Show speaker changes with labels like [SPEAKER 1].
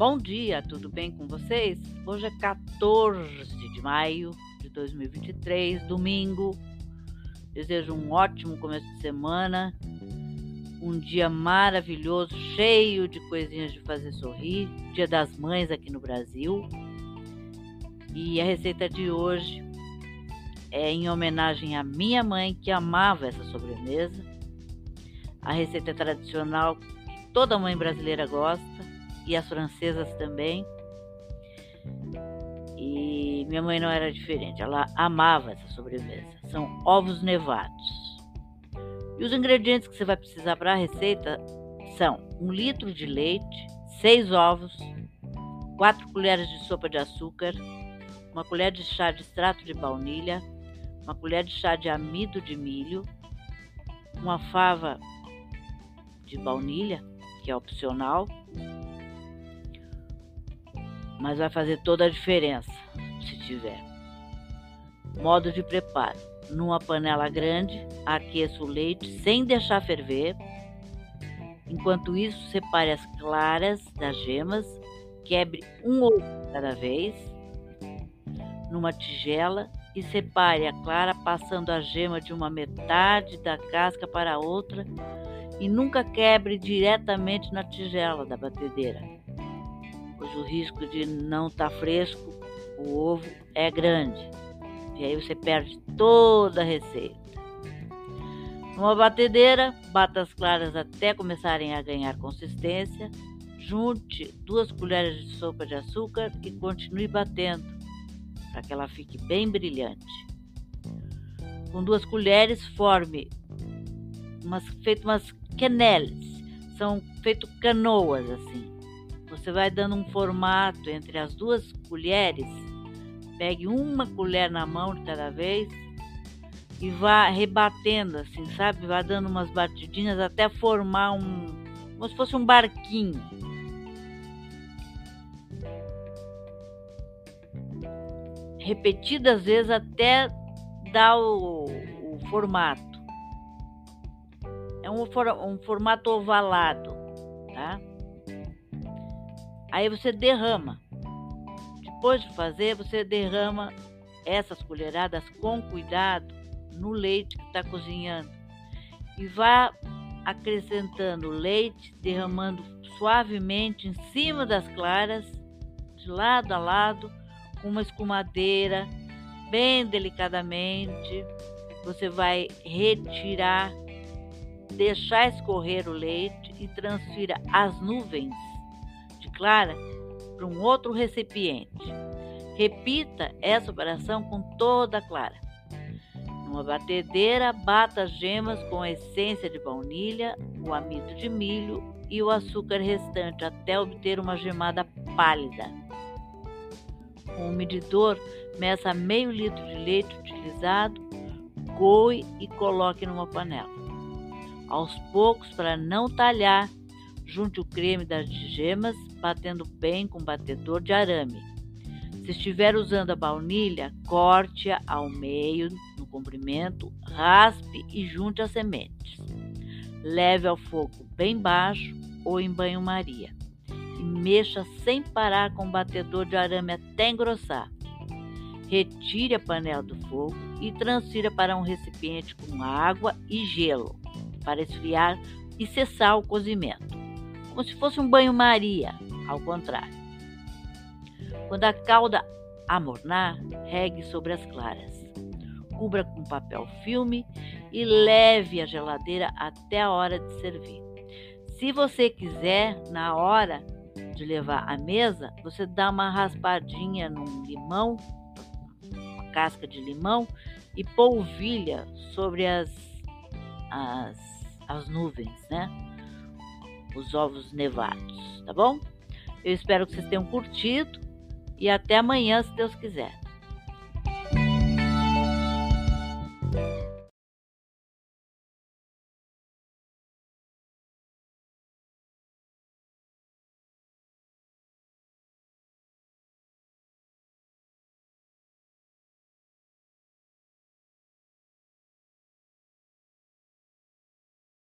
[SPEAKER 1] Bom dia, tudo bem com vocês? Hoje é 14 de maio de 2023, domingo. Desejo um ótimo começo de semana, um dia maravilhoso, cheio de coisinhas de fazer sorrir. Dia das Mães aqui no Brasil. E a receita de hoje é em homenagem à minha mãe que amava essa sobremesa. A receita tradicional que toda mãe brasileira gosta e as francesas também. E minha mãe não era diferente, ela amava essa sobremesa. São ovos nevados. E os ingredientes que você vai precisar para a receita são um litro de leite, seis ovos, quatro colheres de sopa de açúcar, uma colher de chá de extrato de baunilha, uma colher de chá de amido de milho, uma fava de baunilha, que é opcional, mas vai fazer toda a diferença se tiver. Modo de preparo: numa panela grande, aqueça o leite sem deixar ferver. Enquanto isso, separe as claras das gemas, quebre um ovo cada vez. Numa tigela e separe a clara passando a gema de uma metade da casca para a outra e nunca quebre diretamente na tigela da batedeira pois o risco de não estar tá fresco, o ovo é grande. E aí você perde toda a receita. Numa batedeira, bata as claras até começarem a ganhar consistência. Junte duas colheres de sopa de açúcar e continue batendo para que ela fique bem brilhante. Com duas colheres, forme umas, feito umas queneles, são feito canoas assim. Você vai dando um formato entre as duas colheres. Pegue uma colher na mão de cada vez e vá rebatendo assim, sabe? Vá dando umas batidinhas até formar um, como se fosse um barquinho. Repetidas vezes até dar o, o formato. É um, um formato ovalado, tá? Aí você derrama. Depois de fazer, você derrama essas colheradas com cuidado no leite que está cozinhando e vá acrescentando leite, derramando suavemente em cima das claras, de lado a lado, com uma escumadeira, bem delicadamente. Você vai retirar, deixar escorrer o leite e transfira as nuvens clara para um outro recipiente. Repita essa operação com toda a clara. Numa batedeira, bata as gemas com a essência de baunilha, o amido de milho e o açúcar restante até obter uma gemada pálida. Com o medidor, meça meio litro de leite utilizado, coe e coloque numa panela. Aos poucos, para não talhar, Junte o creme das gemas, batendo bem com batedor de arame. Se estiver usando a baunilha, corte-a ao meio no comprimento, raspe e junte as sementes. Leve ao fogo bem baixo ou em banho-maria e mexa sem parar com o batedor de arame até engrossar. Retire a panela do fogo e transfira para um recipiente com água e gelo para esfriar e cessar o cozimento como se fosse um banho-maria, ao contrário. Quando a calda amornar, regue sobre as claras. Cubra com papel filme e leve à geladeira até a hora de servir. Se você quiser, na hora de levar à mesa, você dá uma raspadinha num limão, uma casca de limão, e polvilha sobre as, as, as nuvens, né? Os ovos nevados, tá bom? Eu espero que vocês tenham curtido e até amanhã, se Deus quiser.